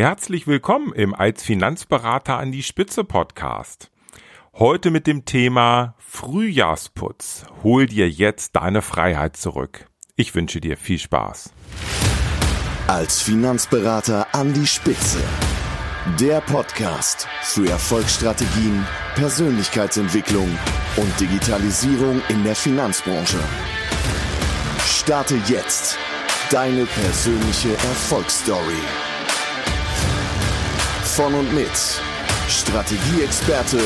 Herzlich willkommen im Als Finanzberater an die Spitze Podcast. Heute mit dem Thema Frühjahrsputz. Hol dir jetzt deine Freiheit zurück. Ich wünsche dir viel Spaß. Als Finanzberater an die Spitze. Der Podcast für Erfolgsstrategien, Persönlichkeitsentwicklung und Digitalisierung in der Finanzbranche. Starte jetzt deine persönliche Erfolgsstory. Von und mit Strategieexperte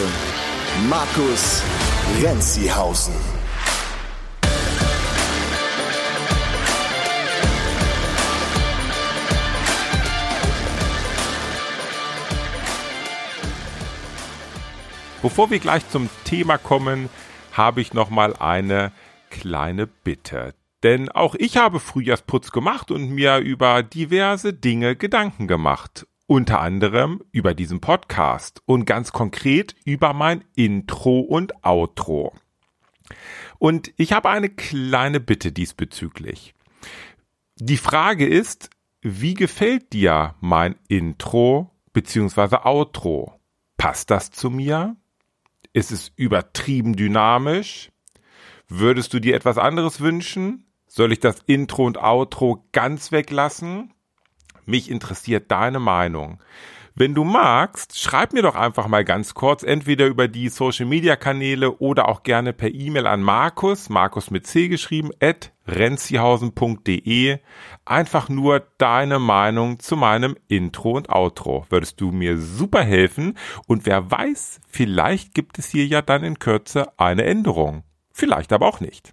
Markus Renzihausen. Bevor wir gleich zum Thema kommen, habe ich noch mal eine kleine Bitte. Denn auch ich habe Frühjahrsputz gemacht und mir über diverse Dinge Gedanken gemacht. Unter anderem über diesen Podcast und ganz konkret über mein Intro und Outro. Und ich habe eine kleine Bitte diesbezüglich. Die Frage ist, wie gefällt dir mein Intro bzw. Outro? Passt das zu mir? Ist es übertrieben dynamisch? Würdest du dir etwas anderes wünschen? Soll ich das Intro und Outro ganz weglassen? Mich interessiert deine Meinung. Wenn du magst, schreib mir doch einfach mal ganz kurz, entweder über die Social Media Kanäle oder auch gerne per E-Mail an Markus, Markus mit C geschrieben, at renzihausen.de. Einfach nur deine Meinung zu meinem Intro und Outro. Würdest du mir super helfen und wer weiß, vielleicht gibt es hier ja dann in Kürze eine Änderung. Vielleicht aber auch nicht.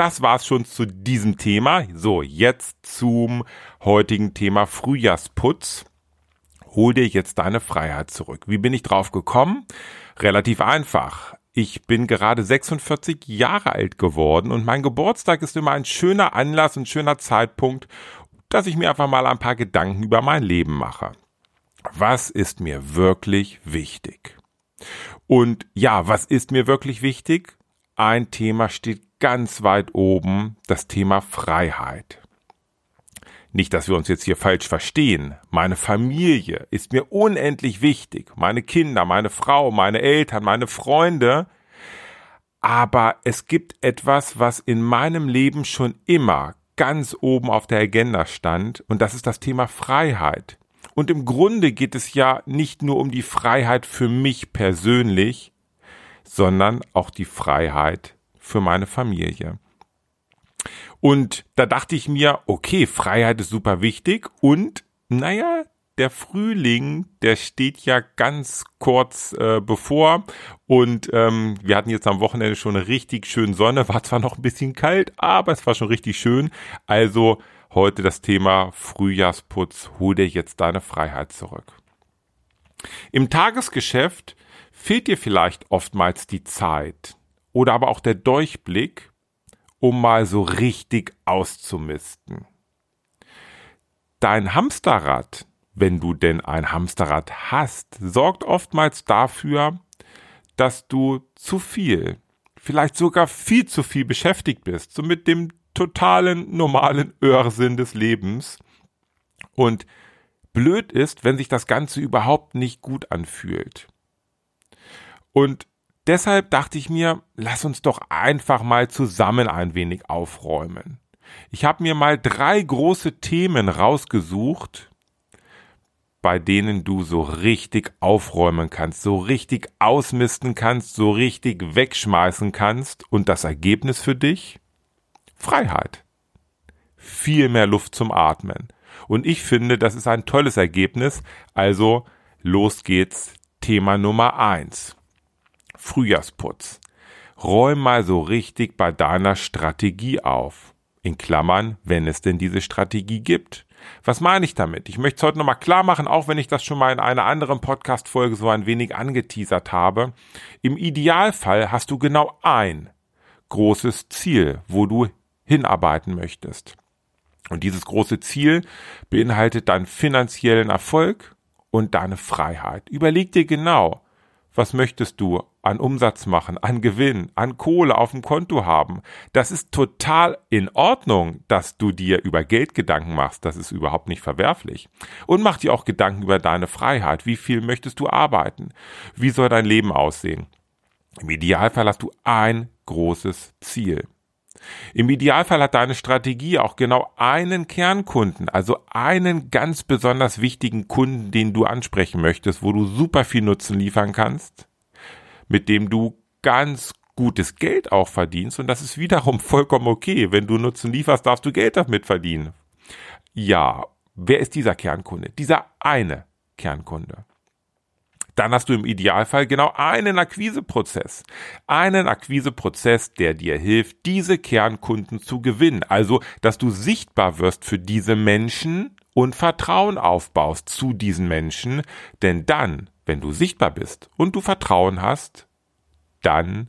Das war's schon zu diesem Thema. So, jetzt zum heutigen Thema Frühjahrsputz hol dir jetzt deine Freiheit zurück. Wie bin ich drauf gekommen? Relativ einfach. Ich bin gerade 46 Jahre alt geworden und mein Geburtstag ist immer ein schöner Anlass und schöner Zeitpunkt, dass ich mir einfach mal ein paar Gedanken über mein Leben mache. Was ist mir wirklich wichtig? Und ja, was ist mir wirklich wichtig? Ein Thema steht ganz weit oben, das Thema Freiheit. Nicht, dass wir uns jetzt hier falsch verstehen. Meine Familie ist mir unendlich wichtig. Meine Kinder, meine Frau, meine Eltern, meine Freunde. Aber es gibt etwas, was in meinem Leben schon immer ganz oben auf der Agenda stand. Und das ist das Thema Freiheit. Und im Grunde geht es ja nicht nur um die Freiheit für mich persönlich, sondern auch die Freiheit für meine Familie. Und da dachte ich mir, okay, Freiheit ist super wichtig und naja, der Frühling, der steht ja ganz kurz äh, bevor und ähm, wir hatten jetzt am Wochenende schon eine richtig schöne Sonne, war zwar noch ein bisschen kalt, aber es war schon richtig schön. Also heute das Thema Frühjahrsputz, hol dir jetzt deine Freiheit zurück. Im Tagesgeschäft fehlt dir vielleicht oftmals die Zeit oder aber auch der Durchblick, um mal so richtig auszumisten. Dein Hamsterrad, wenn du denn ein Hamsterrad hast, sorgt oftmals dafür, dass du zu viel, vielleicht sogar viel zu viel beschäftigt bist, so mit dem totalen normalen Irrsinn des Lebens. Und blöd ist, wenn sich das Ganze überhaupt nicht gut anfühlt. Und deshalb dachte ich mir, lass uns doch einfach mal zusammen ein wenig aufräumen. Ich habe mir mal drei große Themen rausgesucht, bei denen du so richtig aufräumen kannst, so richtig ausmisten kannst, so richtig wegschmeißen kannst und das Ergebnis für dich? Freiheit. Viel mehr Luft zum Atmen. Und ich finde, das ist ein tolles Ergebnis. Also, los geht's. Thema Nummer eins. Frühjahrsputz. Räum mal so richtig bei deiner Strategie auf. In Klammern, wenn es denn diese Strategie gibt. Was meine ich damit? Ich möchte es heute nochmal klar machen, auch wenn ich das schon mal in einer anderen Podcast-Folge so ein wenig angeteasert habe. Im Idealfall hast du genau ein großes Ziel, wo du hinarbeiten möchtest. Und dieses große Ziel beinhaltet deinen finanziellen Erfolg und deine Freiheit. Überleg dir genau, was möchtest du an Umsatz machen, an Gewinn, an Kohle auf dem Konto haben. Das ist total in Ordnung, dass du dir über Geld Gedanken machst. Das ist überhaupt nicht verwerflich. Und mach dir auch Gedanken über deine Freiheit. Wie viel möchtest du arbeiten? Wie soll dein Leben aussehen? Im Idealfall hast du ein großes Ziel. Im Idealfall hat deine Strategie auch genau einen Kernkunden, also einen ganz besonders wichtigen Kunden, den du ansprechen möchtest, wo du super viel Nutzen liefern kannst, mit dem du ganz gutes Geld auch verdienst und das ist wiederum vollkommen okay. Wenn du Nutzen lieferst, darfst du Geld damit verdienen. Ja, wer ist dieser Kernkunde? Dieser eine Kernkunde dann hast du im Idealfall genau einen Akquiseprozess. Einen Akquiseprozess, der dir hilft, diese Kernkunden zu gewinnen. Also, dass du sichtbar wirst für diese Menschen und Vertrauen aufbaust zu diesen Menschen. Denn dann, wenn du sichtbar bist und du Vertrauen hast, dann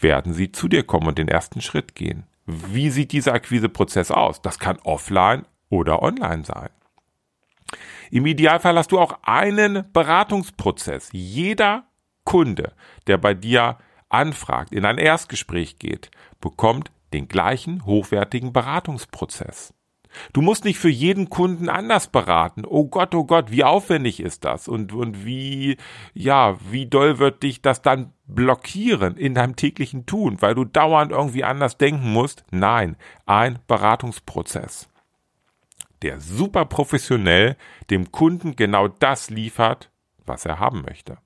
werden sie zu dir kommen und den ersten Schritt gehen. Wie sieht dieser Akquiseprozess aus? Das kann offline oder online sein. Im Idealfall hast du auch einen Beratungsprozess. Jeder Kunde, der bei dir anfragt, in ein Erstgespräch geht, bekommt den gleichen hochwertigen Beratungsprozess. Du musst nicht für jeden Kunden anders beraten. Oh Gott, oh Gott, wie aufwendig ist das? Und, und wie, ja, wie doll wird dich das dann blockieren in deinem täglichen Tun, weil du dauernd irgendwie anders denken musst? Nein, ein Beratungsprozess der super professionell dem Kunden genau das liefert, was er haben möchte.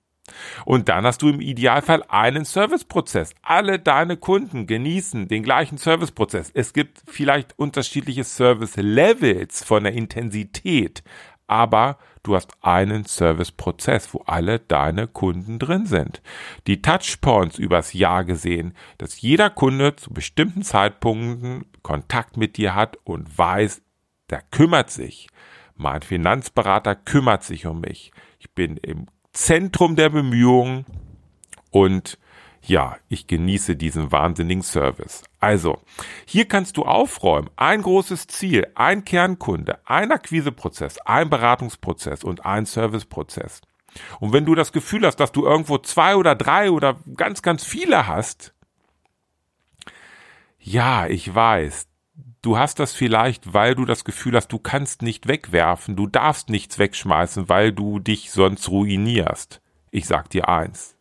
Und dann hast du im Idealfall einen Serviceprozess. Alle deine Kunden genießen den gleichen Serviceprozess. Es gibt vielleicht unterschiedliche Service-Levels von der Intensität, aber du hast einen Serviceprozess, wo alle deine Kunden drin sind. Die Touchpoints übers Jahr gesehen, dass jeder Kunde zu bestimmten Zeitpunkten Kontakt mit dir hat und weiß, der kümmert sich. Mein Finanzberater kümmert sich um mich. Ich bin im Zentrum der Bemühungen und ja, ich genieße diesen wahnsinnigen Service. Also, hier kannst du aufräumen. Ein großes Ziel, ein Kernkunde, ein Akquiseprozess, ein Beratungsprozess und ein Serviceprozess. Und wenn du das Gefühl hast, dass du irgendwo zwei oder drei oder ganz, ganz viele hast, ja, ich weiß, Du hast das vielleicht, weil du das Gefühl hast, du kannst nicht wegwerfen, du darfst nichts wegschmeißen, weil du dich sonst ruinierst. Ich sag dir eins.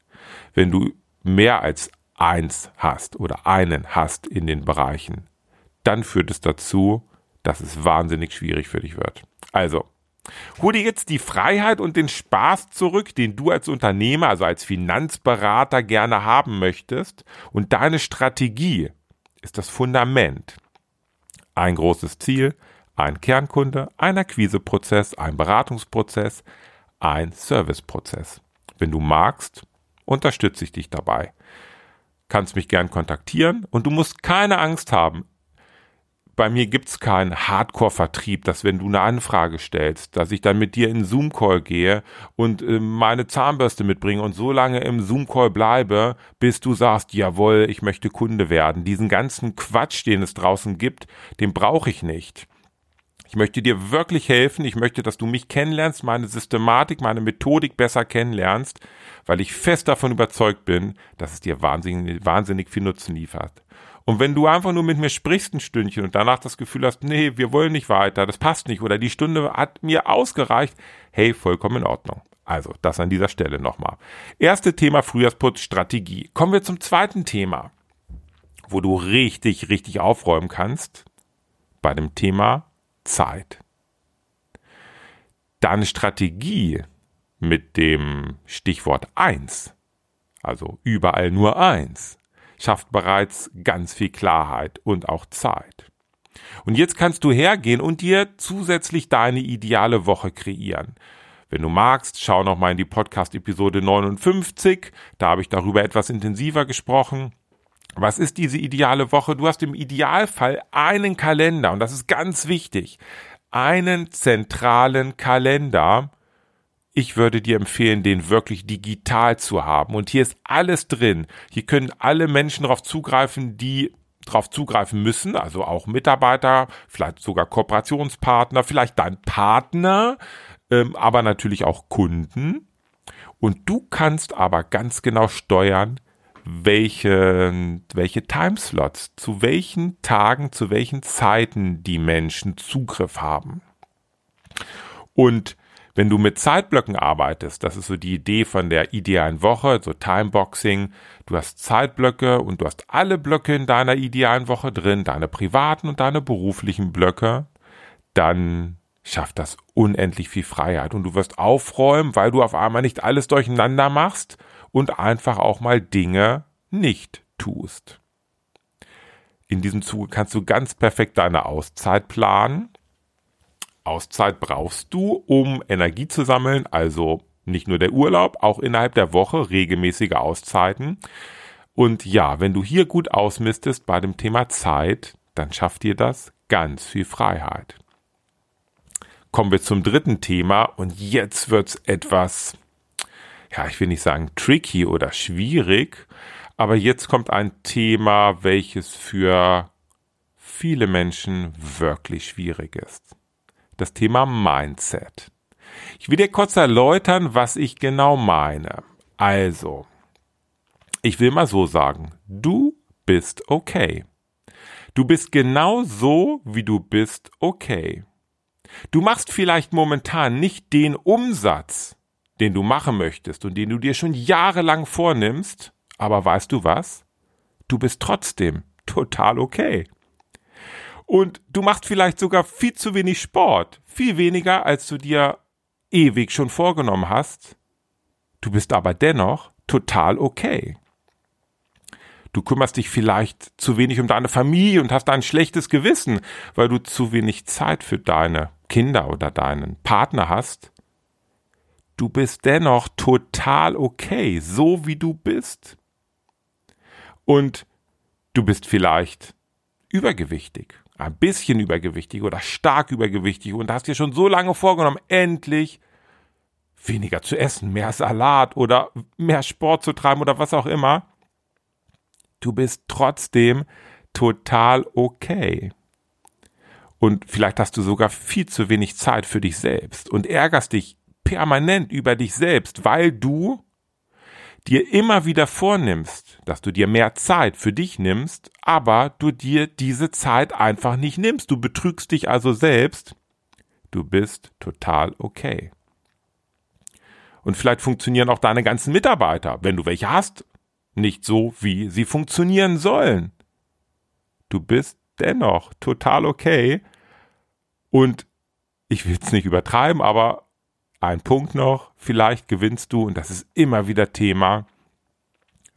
Wenn du mehr als eins hast oder einen hast in den Bereichen, dann führt es dazu, dass es wahnsinnig schwierig für dich wird. Also, hol dir jetzt die Freiheit und den Spaß zurück, den du als Unternehmer, also als Finanzberater gerne haben möchtest, und deine Strategie ist das Fundament ein großes Ziel, ein Kernkunde, ein Akquiseprozess, ein Beratungsprozess, ein Serviceprozess. Wenn du magst, unterstütze ich dich dabei. Kannst mich gern kontaktieren und du musst keine Angst haben bei mir gibt's keinen Hardcore-Vertrieb, dass wenn du eine Anfrage stellst, dass ich dann mit dir in Zoom-Call gehe und äh, meine Zahnbürste mitbringe und so lange im Zoom-Call bleibe, bis du sagst, jawohl, ich möchte Kunde werden. Diesen ganzen Quatsch, den es draußen gibt, den brauche ich nicht. Ich möchte dir wirklich helfen. Ich möchte, dass du mich kennenlernst, meine Systematik, meine Methodik besser kennenlernst, weil ich fest davon überzeugt bin, dass es dir wahnsinnig, wahnsinnig viel Nutzen liefert. Und wenn du einfach nur mit mir sprichst ein Stündchen und danach das Gefühl hast, nee, wir wollen nicht weiter, das passt nicht oder die Stunde hat mir ausgereicht, hey, vollkommen in Ordnung. Also, das an dieser Stelle nochmal. Erste Thema Frühjahrsputz Strategie. Kommen wir zum zweiten Thema, wo du richtig, richtig aufräumen kannst. Bei dem Thema Zeit. Deine Strategie mit dem Stichwort eins, also überall nur eins, schafft bereits ganz viel Klarheit und auch Zeit. Und jetzt kannst du hergehen und dir zusätzlich deine ideale Woche kreieren. Wenn du magst, schau noch mal in die Podcast Episode 59, da habe ich darüber etwas intensiver gesprochen. Was ist diese ideale Woche? Du hast im Idealfall einen Kalender und das ist ganz wichtig. Einen zentralen Kalender, ich würde dir empfehlen, den wirklich digital zu haben. Und hier ist alles drin. Hier können alle Menschen darauf zugreifen, die darauf zugreifen müssen, also auch Mitarbeiter, vielleicht sogar Kooperationspartner, vielleicht dein Partner, ähm, aber natürlich auch Kunden. Und du kannst aber ganz genau steuern, welche, welche Timeslots, zu welchen Tagen, zu welchen Zeiten die Menschen Zugriff haben. Und wenn du mit Zeitblöcken arbeitest, das ist so die Idee von der idealen Woche, so Timeboxing, du hast Zeitblöcke und du hast alle Blöcke in deiner idealen Woche drin, deine privaten und deine beruflichen Blöcke, dann schafft das unendlich viel Freiheit. Und du wirst aufräumen, weil du auf einmal nicht alles durcheinander machst und einfach auch mal Dinge nicht tust. In diesem Zuge kannst du ganz perfekt deine Auszeit planen Auszeit brauchst du, um Energie zu sammeln, also nicht nur der Urlaub, auch innerhalb der Woche regelmäßige Auszeiten. Und ja, wenn du hier gut ausmistest bei dem Thema Zeit, dann schafft dir das ganz viel Freiheit. Kommen wir zum dritten Thema und jetzt wird's etwas, ja, ich will nicht sagen tricky oder schwierig, aber jetzt kommt ein Thema, welches für viele Menschen wirklich schwierig ist das Thema Mindset. Ich will dir kurz erläutern, was ich genau meine. Also, ich will mal so sagen, du bist okay. Du bist genau so, wie du bist okay. Du machst vielleicht momentan nicht den Umsatz, den du machen möchtest und den du dir schon jahrelang vornimmst, aber weißt du was? Du bist trotzdem total okay. Und du machst vielleicht sogar viel zu wenig Sport, viel weniger, als du dir ewig schon vorgenommen hast. Du bist aber dennoch total okay. Du kümmerst dich vielleicht zu wenig um deine Familie und hast ein schlechtes Gewissen, weil du zu wenig Zeit für deine Kinder oder deinen Partner hast. Du bist dennoch total okay, so wie du bist. Und du bist vielleicht übergewichtig ein bisschen übergewichtig oder stark übergewichtig und hast dir schon so lange vorgenommen, endlich weniger zu essen, mehr Salat oder mehr Sport zu treiben oder was auch immer, du bist trotzdem total okay. Und vielleicht hast du sogar viel zu wenig Zeit für dich selbst und ärgerst dich permanent über dich selbst, weil du dir immer wieder vornimmst, dass du dir mehr Zeit für dich nimmst, aber du dir diese Zeit einfach nicht nimmst. Du betrügst dich also selbst. Du bist total okay. Und vielleicht funktionieren auch deine ganzen Mitarbeiter, wenn du welche hast, nicht so, wie sie funktionieren sollen. Du bist dennoch total okay. Und ich will es nicht übertreiben, aber ein Punkt noch, vielleicht gewinnst du, und das ist immer wieder Thema,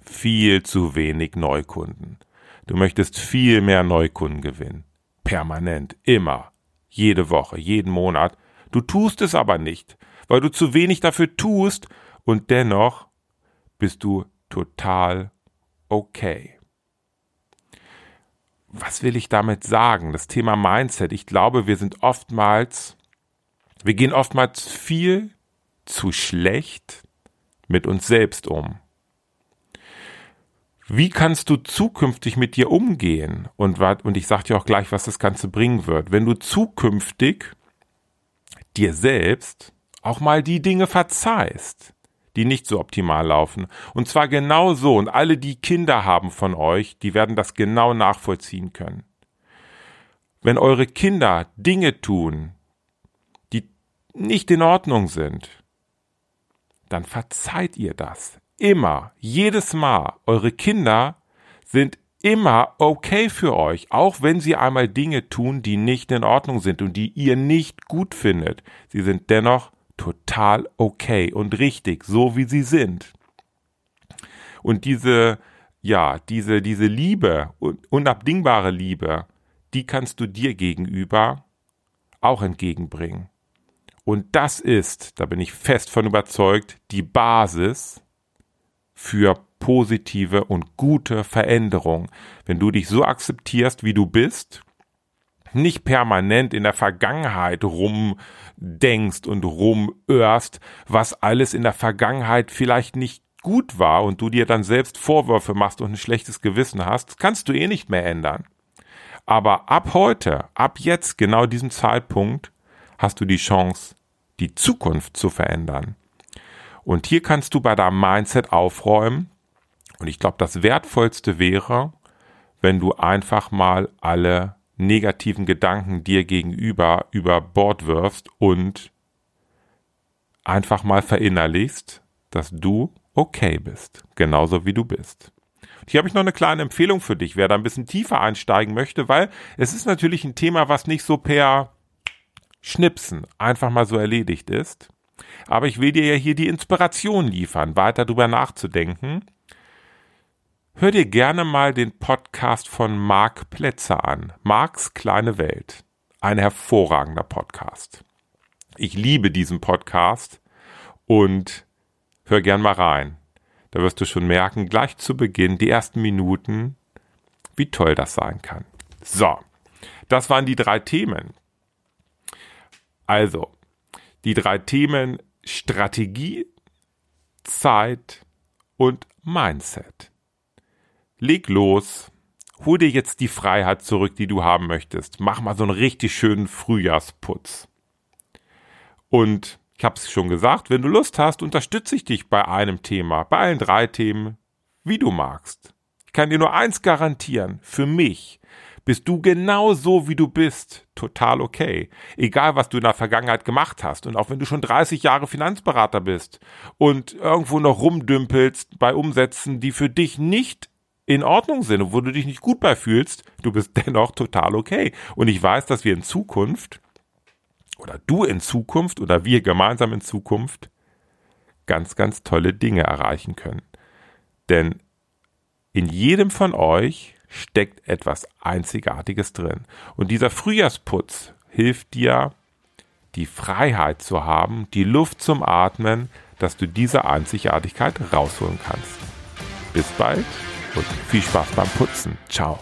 viel zu wenig Neukunden. Du möchtest viel mehr Neukunden gewinnen. Permanent, immer, jede Woche, jeden Monat. Du tust es aber nicht, weil du zu wenig dafür tust und dennoch bist du total okay. Was will ich damit sagen? Das Thema Mindset. Ich glaube, wir sind oftmals wir gehen oftmals viel zu schlecht mit uns selbst um. Wie kannst du zukünftig mit dir umgehen? Und, und ich sage dir auch gleich, was das Ganze bringen wird. Wenn du zukünftig dir selbst auch mal die Dinge verzeihst, die nicht so optimal laufen. Und zwar genau so. Und alle, die Kinder haben von euch, die werden das genau nachvollziehen können. Wenn eure Kinder Dinge tun, nicht in Ordnung sind, dann verzeiht ihr das. Immer, jedes Mal. Eure Kinder sind immer okay für euch, auch wenn sie einmal Dinge tun, die nicht in Ordnung sind und die ihr nicht gut findet. Sie sind dennoch total okay und richtig, so wie sie sind. Und diese, ja, diese, diese Liebe, unabdingbare Liebe, die kannst du dir gegenüber auch entgegenbringen. Und das ist, da bin ich fest von überzeugt, die Basis für positive und gute Veränderung. Wenn du dich so akzeptierst, wie du bist, nicht permanent in der Vergangenheit rumdenkst und rumörst, was alles in der Vergangenheit vielleicht nicht gut war und du dir dann selbst Vorwürfe machst und ein schlechtes Gewissen hast, kannst du eh nicht mehr ändern. Aber ab heute, ab jetzt, genau diesem Zeitpunkt, hast du die Chance, die Zukunft zu verändern. Und hier kannst du bei deinem Mindset aufräumen. Und ich glaube, das Wertvollste wäre, wenn du einfach mal alle negativen Gedanken dir gegenüber über Bord wirfst und einfach mal verinnerlichst, dass du okay bist, genauso wie du bist. hier habe ich noch eine kleine Empfehlung für dich, wer da ein bisschen tiefer einsteigen möchte, weil es ist natürlich ein Thema, was nicht so per Schnipsen einfach mal so erledigt ist. Aber ich will dir ja hier die Inspiration liefern, weiter drüber nachzudenken. Hör dir gerne mal den Podcast von Marc Plätzer an. Marks kleine Welt. Ein hervorragender Podcast. Ich liebe diesen Podcast und hör gern mal rein. Da wirst du schon merken, gleich zu Beginn, die ersten Minuten, wie toll das sein kann. So, das waren die drei Themen. Also, die drei Themen Strategie, Zeit und Mindset. Leg los, hol dir jetzt die Freiheit zurück, die du haben möchtest. Mach mal so einen richtig schönen Frühjahrsputz. Und ich habe es schon gesagt, wenn du Lust hast, unterstütze ich dich bei einem Thema, bei allen drei Themen, wie du magst. Ich kann dir nur eins garantieren, für mich bist du genau so, wie du bist, total okay. Egal, was du in der Vergangenheit gemacht hast. Und auch wenn du schon 30 Jahre Finanzberater bist und irgendwo noch rumdümpelst bei Umsätzen, die für dich nicht in Ordnung sind und wo du dich nicht gut bei fühlst, du bist dennoch total okay. Und ich weiß, dass wir in Zukunft oder du in Zukunft oder wir gemeinsam in Zukunft ganz, ganz tolle Dinge erreichen können. Denn in jedem von euch steckt etwas Einzigartiges drin. Und dieser Frühjahrsputz hilft dir, die Freiheit zu haben, die Luft zum Atmen, dass du diese Einzigartigkeit rausholen kannst. Bis bald und viel Spaß beim Putzen. Ciao.